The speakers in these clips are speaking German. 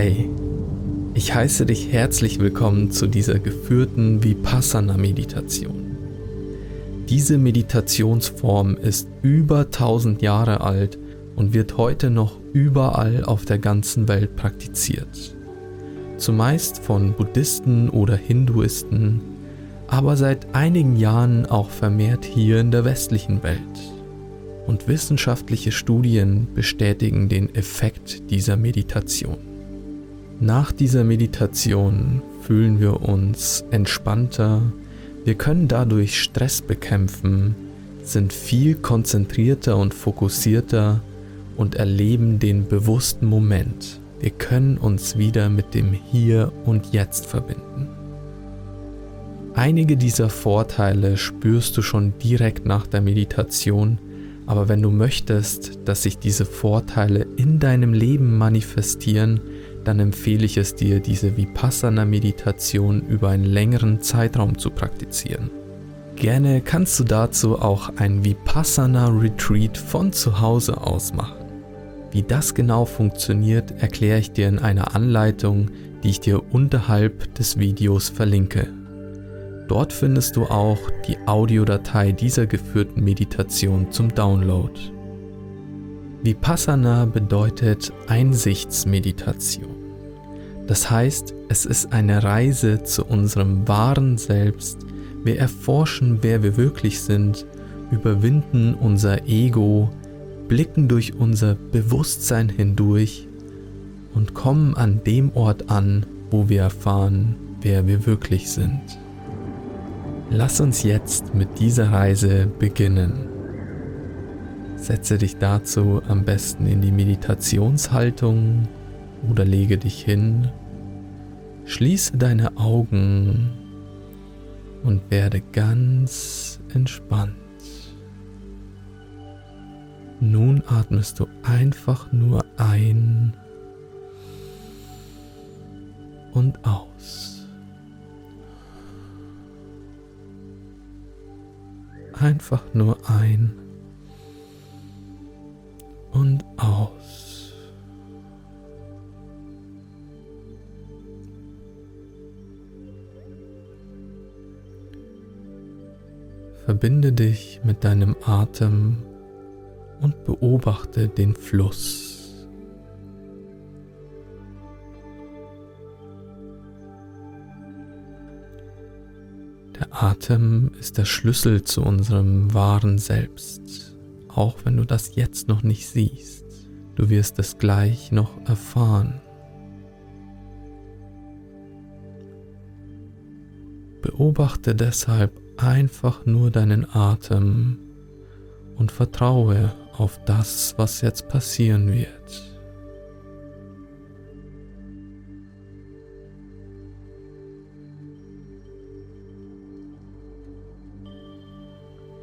Hey, ich heiße dich herzlich willkommen zu dieser geführten Vipassana-Meditation. Diese Meditationsform ist über 1000 Jahre alt und wird heute noch überall auf der ganzen Welt praktiziert. Zumeist von Buddhisten oder Hinduisten, aber seit einigen Jahren auch vermehrt hier in der westlichen Welt. Und wissenschaftliche Studien bestätigen den Effekt dieser Meditation. Nach dieser Meditation fühlen wir uns entspannter, wir können dadurch Stress bekämpfen, sind viel konzentrierter und fokussierter und erleben den bewussten Moment. Wir können uns wieder mit dem Hier und Jetzt verbinden. Einige dieser Vorteile spürst du schon direkt nach der Meditation, aber wenn du möchtest, dass sich diese Vorteile in deinem Leben manifestieren, dann empfehle ich es dir, diese Vipassana-Meditation über einen längeren Zeitraum zu praktizieren. Gerne kannst du dazu auch ein Vipassana-Retreat von zu Hause aus machen. Wie das genau funktioniert, erkläre ich dir in einer Anleitung, die ich dir unterhalb des Videos verlinke. Dort findest du auch die Audiodatei dieser geführten Meditation zum Download. Vipassana bedeutet Einsichtsmeditation. Das heißt, es ist eine Reise zu unserem wahren Selbst. Wir erforschen, wer wir wirklich sind, überwinden unser Ego, blicken durch unser Bewusstsein hindurch und kommen an dem Ort an, wo wir erfahren, wer wir wirklich sind. Lass uns jetzt mit dieser Reise beginnen. Setze dich dazu am besten in die Meditationshaltung oder lege dich hin, schließe deine Augen und werde ganz entspannt. Nun atmest du einfach nur ein und aus. Einfach nur ein und aus. Verbinde dich mit deinem Atem und beobachte den Fluss. Der Atem ist der Schlüssel zu unserem wahren Selbst, auch wenn du das jetzt noch nicht siehst. Du wirst es gleich noch erfahren. Beobachte deshalb einfach nur deinen Atem und vertraue auf das, was jetzt passieren wird.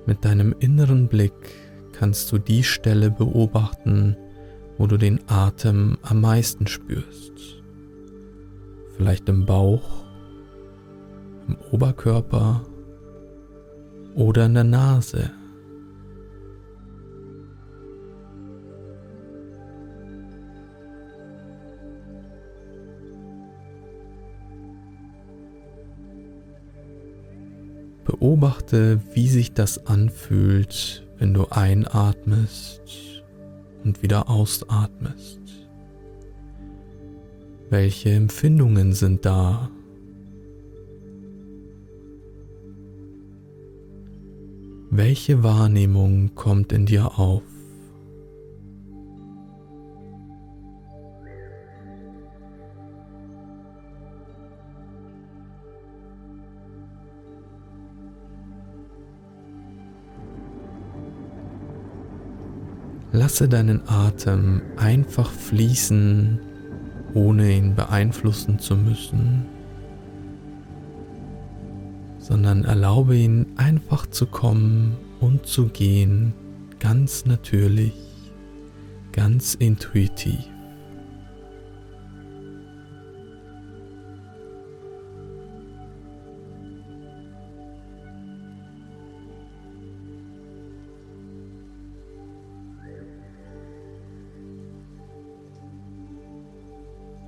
Mit deinem inneren Blick kannst du die Stelle beobachten, wo du den Atem am meisten spürst. Vielleicht im Bauch, im Oberkörper oder in der Nase. Beobachte, wie sich das anfühlt, wenn du einatmest und wieder ausatmest. Welche Empfindungen sind da? Welche Wahrnehmung kommt in dir auf? Lasse deinen Atem einfach fließen, ohne ihn beeinflussen zu müssen sondern erlaube ihn einfach zu kommen und zu gehen, ganz natürlich, ganz intuitiv.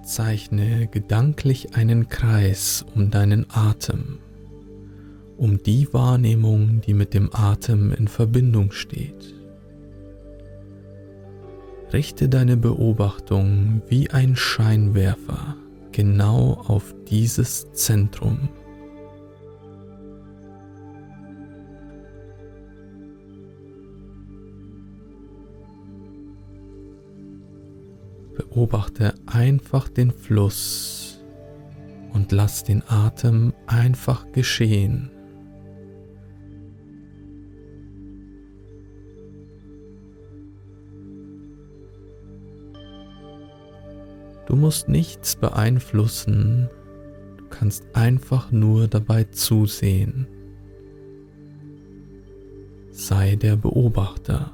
zeichne gedanklich einen Kreis um deinen Atem, um die Wahrnehmung, die mit dem Atem in Verbindung steht. Richte deine Beobachtung wie ein Scheinwerfer genau auf dieses Zentrum. Beobachte einfach den Fluss und lass den Atem einfach geschehen. Du musst nichts beeinflussen, du kannst einfach nur dabei zusehen. Sei der Beobachter.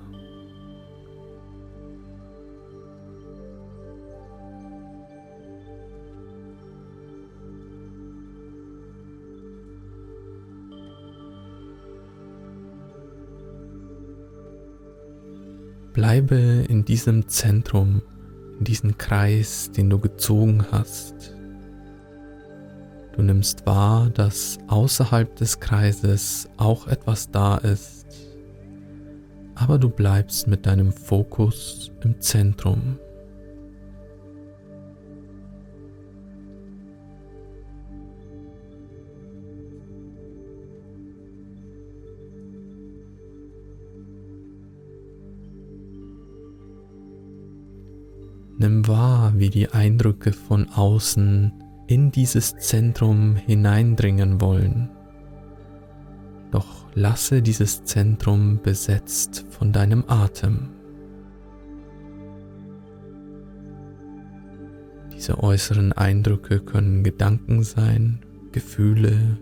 Bleibe in diesem Zentrum diesen Kreis, den du gezogen hast. Du nimmst wahr, dass außerhalb des Kreises auch etwas da ist, aber du bleibst mit deinem Fokus im Zentrum. Wie die Eindrücke von außen in dieses Zentrum hineindringen wollen. Doch lasse dieses Zentrum besetzt von deinem Atem. Diese äußeren Eindrücke können Gedanken sein, Gefühle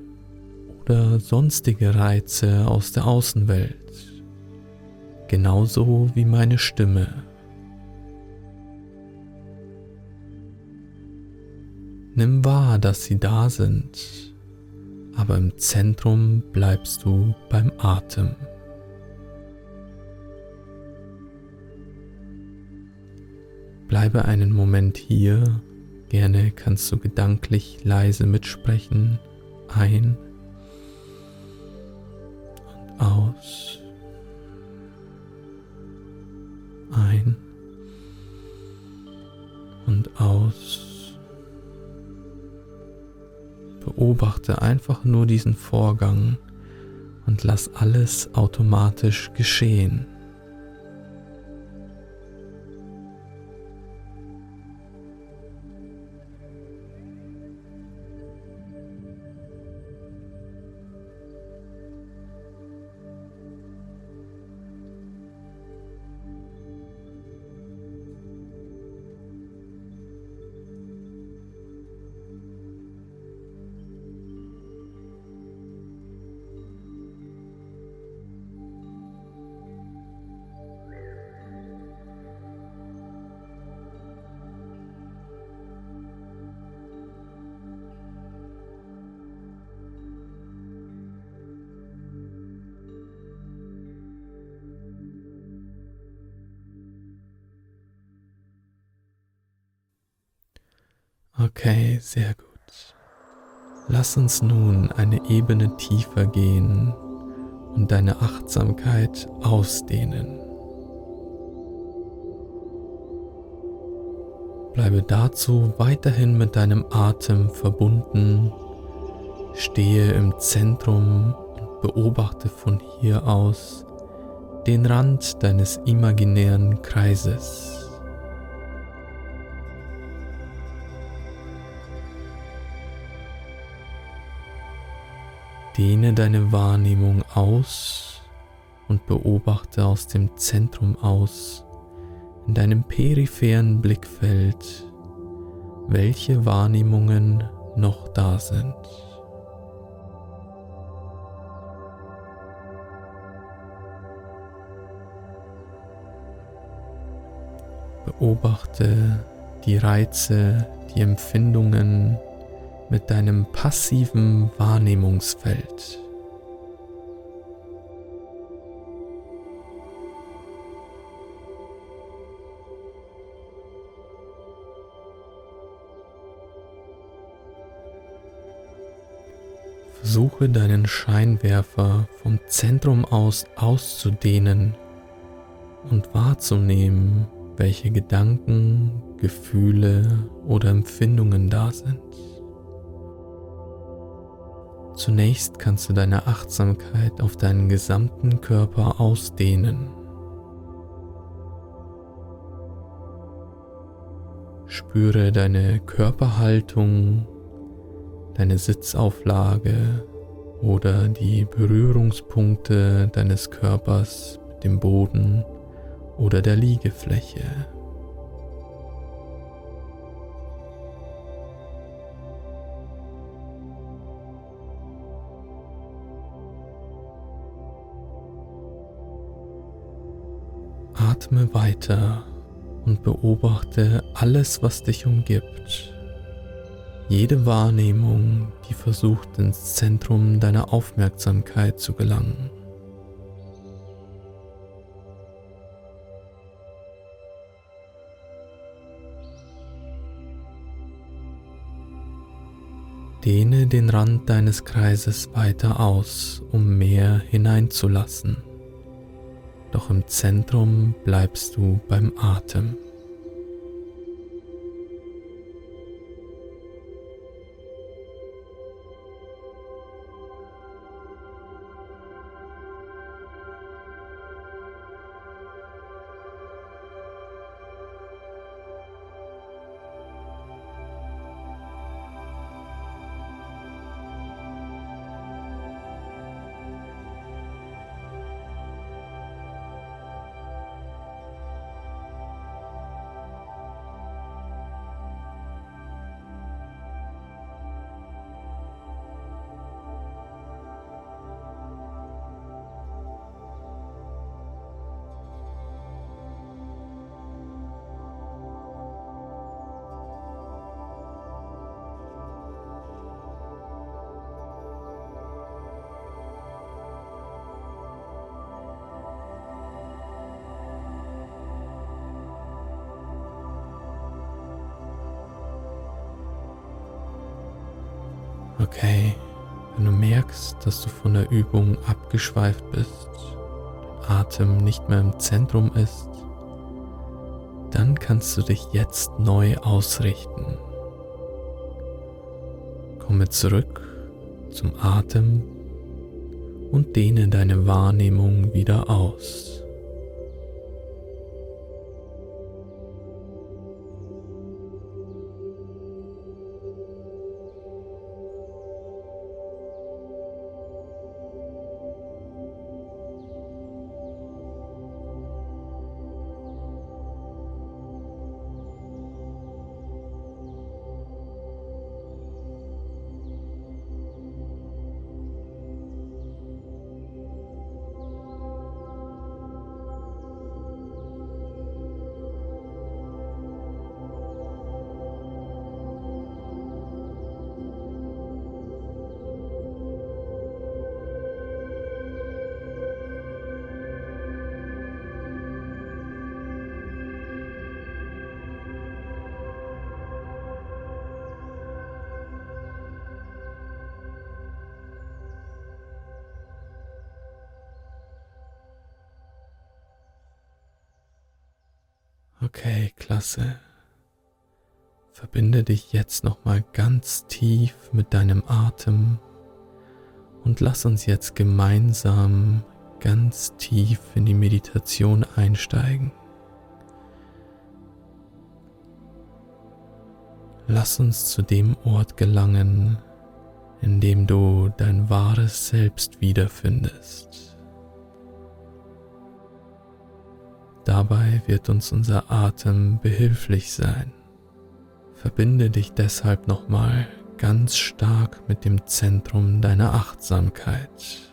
oder sonstige Reize aus der Außenwelt, genauso wie meine Stimme. Nimm wahr, dass sie da sind, aber im Zentrum bleibst du beim Atem. Bleibe einen Moment hier, gerne kannst du gedanklich leise mitsprechen, ein und aus, Beobachte einfach nur diesen Vorgang und lass alles automatisch geschehen. Okay, sehr gut. Lass uns nun eine Ebene tiefer gehen und deine Achtsamkeit ausdehnen. Bleibe dazu weiterhin mit deinem Atem verbunden, stehe im Zentrum und beobachte von hier aus den Rand deines imaginären Kreises. Dehne deine Wahrnehmung aus und beobachte aus dem Zentrum aus in deinem peripheren Blickfeld, welche Wahrnehmungen noch da sind. Beobachte die Reize, die Empfindungen, mit deinem passiven Wahrnehmungsfeld. Versuche deinen Scheinwerfer vom Zentrum aus auszudehnen und wahrzunehmen, welche Gedanken, Gefühle oder Empfindungen da sind. Zunächst kannst du deine Achtsamkeit auf deinen gesamten Körper ausdehnen. Spüre deine Körperhaltung, deine Sitzauflage oder die Berührungspunkte deines Körpers mit dem Boden oder der Liegefläche. Atme weiter und beobachte alles, was dich umgibt. Jede Wahrnehmung, die versucht ins Zentrum deiner Aufmerksamkeit zu gelangen. Dehne den Rand deines Kreises weiter aus, um mehr hineinzulassen. Doch im Zentrum bleibst du beim Atem. Okay, wenn du merkst, dass du von der Übung abgeschweift bist, Atem nicht mehr im Zentrum ist, dann kannst du dich jetzt neu ausrichten. Komme zurück zum Atem und dehne deine Wahrnehmung wieder aus. Okay, klasse. Verbinde dich jetzt nochmal ganz tief mit deinem Atem und lass uns jetzt gemeinsam ganz tief in die Meditation einsteigen. Lass uns zu dem Ort gelangen, in dem du dein wahres Selbst wiederfindest. Dabei wird uns unser Atem behilflich sein. Verbinde dich deshalb nochmal ganz stark mit dem Zentrum deiner Achtsamkeit.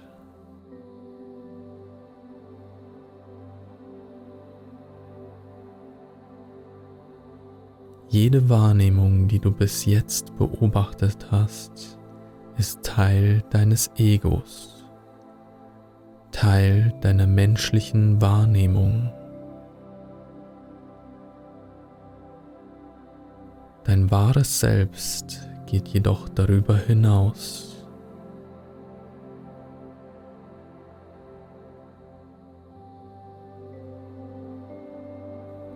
Jede Wahrnehmung, die du bis jetzt beobachtet hast, ist Teil deines Egos, Teil deiner menschlichen Wahrnehmung. Dein wahres Selbst geht jedoch darüber hinaus.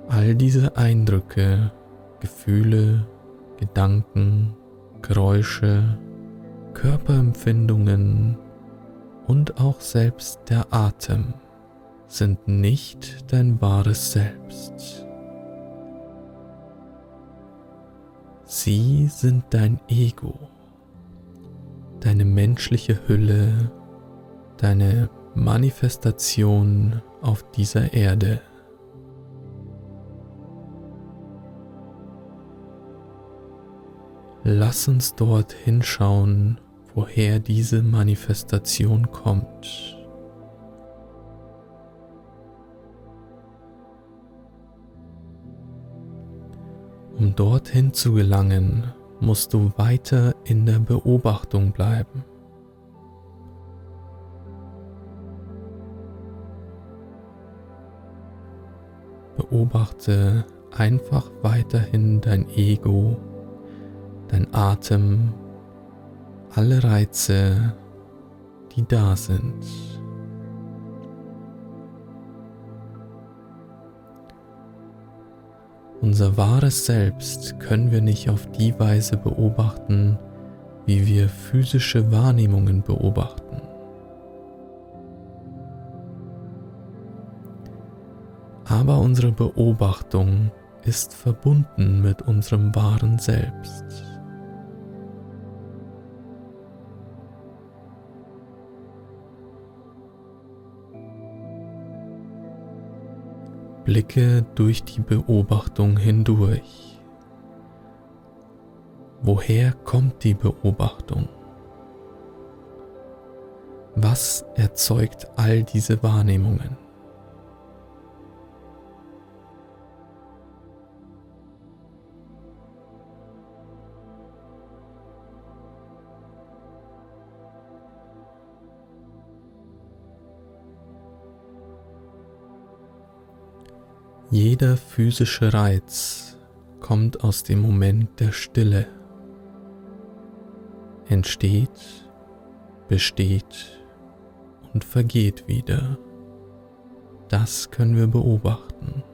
All diese Eindrücke, Gefühle, Gedanken, Geräusche, Körperempfindungen und auch selbst der Atem sind nicht dein wahres Selbst. Sie sind dein Ego, deine menschliche Hülle, deine Manifestation auf dieser Erde. Lass uns dort hinschauen, woher diese Manifestation kommt. Um dorthin zu gelangen, musst du weiter in der Beobachtung bleiben. Beobachte einfach weiterhin dein Ego, dein Atem, alle Reize, die da sind. Unser wahres Selbst können wir nicht auf die Weise beobachten, wie wir physische Wahrnehmungen beobachten. Aber unsere Beobachtung ist verbunden mit unserem wahren Selbst. Blicke durch die Beobachtung hindurch. Woher kommt die Beobachtung? Was erzeugt all diese Wahrnehmungen? Jeder physische Reiz kommt aus dem Moment der Stille, entsteht, besteht und vergeht wieder. Das können wir beobachten.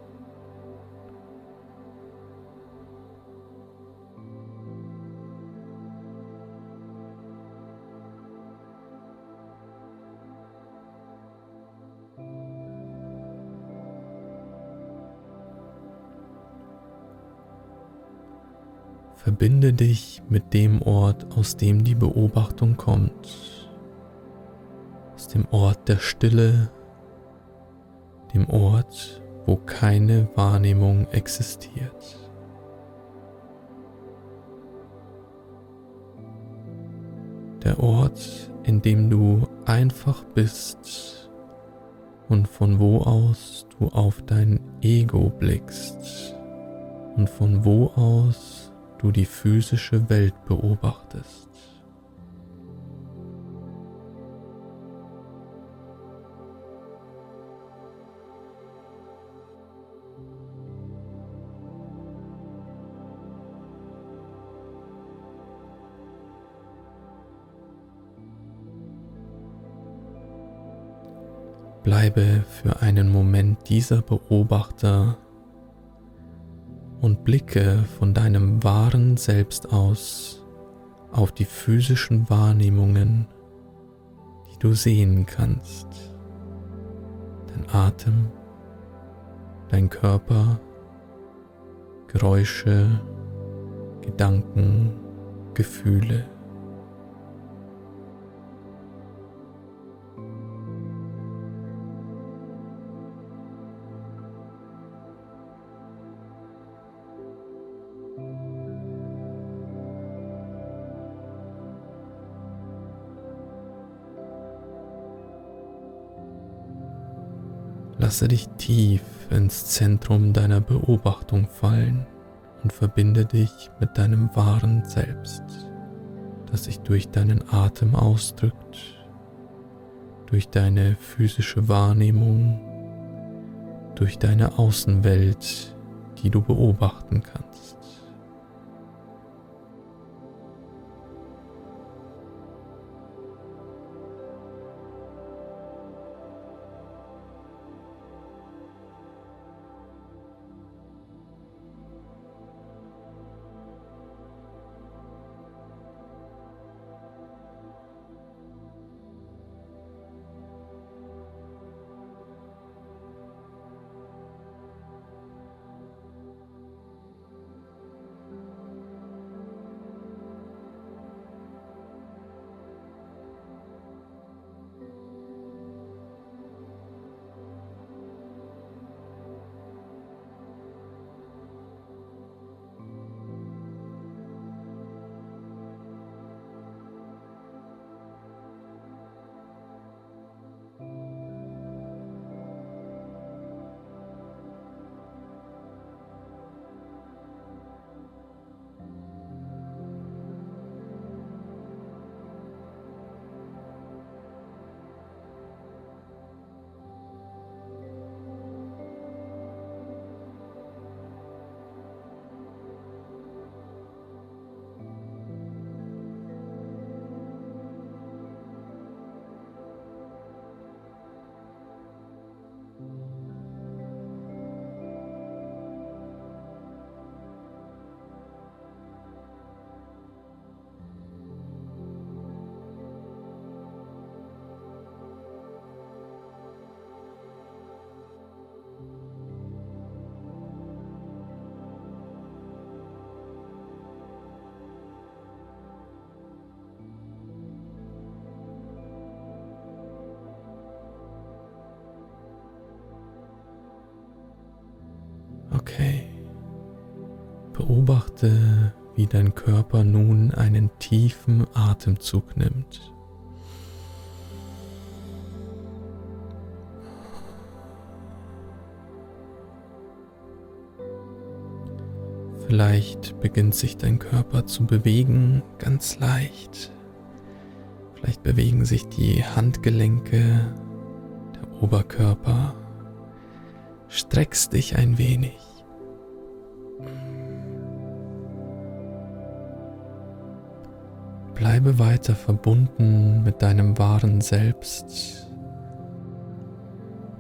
Verbinde dich mit dem Ort, aus dem die Beobachtung kommt, aus dem Ort der Stille, dem Ort, wo keine Wahrnehmung existiert. Der Ort, in dem du einfach bist und von wo aus du auf dein Ego blickst und von wo aus du die physische Welt beobachtest. Bleibe für einen Moment dieser Beobachter und blicke von deinem wahren Selbst aus auf die physischen Wahrnehmungen, die du sehen kannst. Dein Atem, dein Körper, Geräusche, Gedanken, Gefühle. Lasse dich tief ins Zentrum deiner Beobachtung fallen und verbinde dich mit deinem wahren Selbst, das sich durch deinen Atem ausdrückt, durch deine physische Wahrnehmung, durch deine Außenwelt, die du beobachten kannst. Beobachte, wie dein Körper nun einen tiefen Atemzug nimmt. Vielleicht beginnt sich dein Körper zu bewegen, ganz leicht. Vielleicht bewegen sich die Handgelenke, der Oberkörper. Streckst dich ein wenig. Bleibe weiter verbunden mit deinem wahren Selbst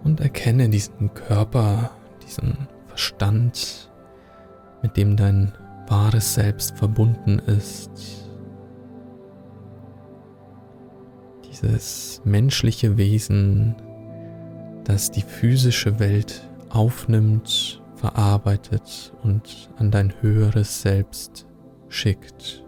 und erkenne diesen Körper, diesen Verstand, mit dem dein wahres Selbst verbunden ist. Dieses menschliche Wesen, das die physische Welt aufnimmt, verarbeitet und an dein höheres Selbst schickt.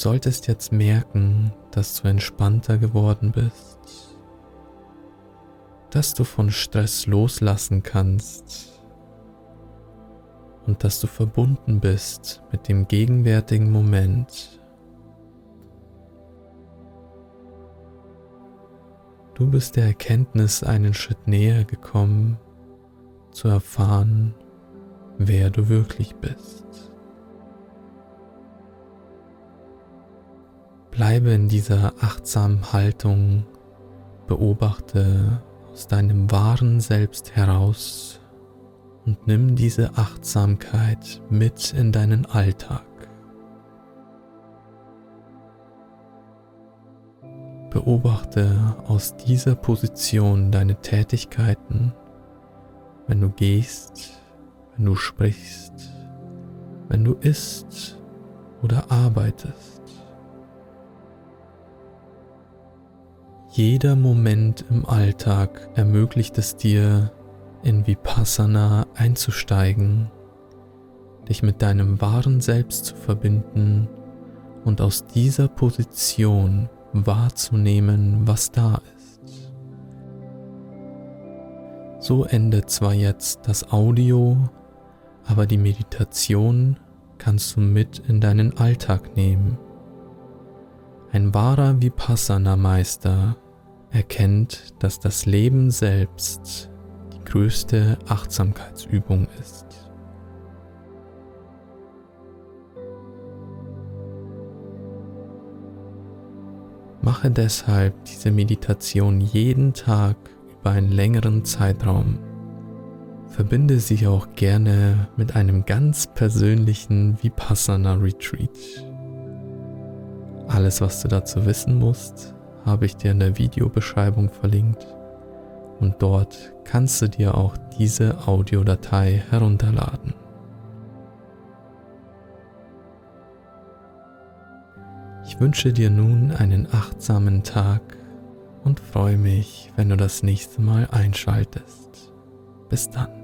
Solltest jetzt merken, dass du entspannter geworden bist dass du von Stress loslassen kannst und dass du verbunden bist mit dem gegenwärtigen Moment. Du bist der Erkenntnis einen Schritt näher gekommen, zu erfahren, wer du wirklich bist. Bleibe in dieser achtsamen Haltung, beobachte aus deinem wahren Selbst heraus und nimm diese Achtsamkeit mit in deinen Alltag. Beobachte aus dieser Position deine Tätigkeiten, wenn du gehst, wenn du sprichst, wenn du isst oder arbeitest. Jeder Moment im Alltag ermöglicht es dir, in Vipassana einzusteigen, dich mit deinem wahren Selbst zu verbinden und aus dieser Position wahrzunehmen, was da ist. So endet zwar jetzt das Audio, aber die Meditation kannst du mit in deinen Alltag nehmen. Ein wahrer Vipassana-Meister erkennt, dass das Leben selbst die größte Achtsamkeitsübung ist. Mache deshalb diese Meditation jeden Tag über einen längeren Zeitraum. Verbinde sie auch gerne mit einem ganz persönlichen Vipassana Retreat. Alles, was du dazu wissen musst, habe ich dir in der Videobeschreibung verlinkt und dort kannst du dir auch diese Audiodatei herunterladen. Ich wünsche dir nun einen achtsamen Tag und freue mich, wenn du das nächste Mal einschaltest. Bis dann.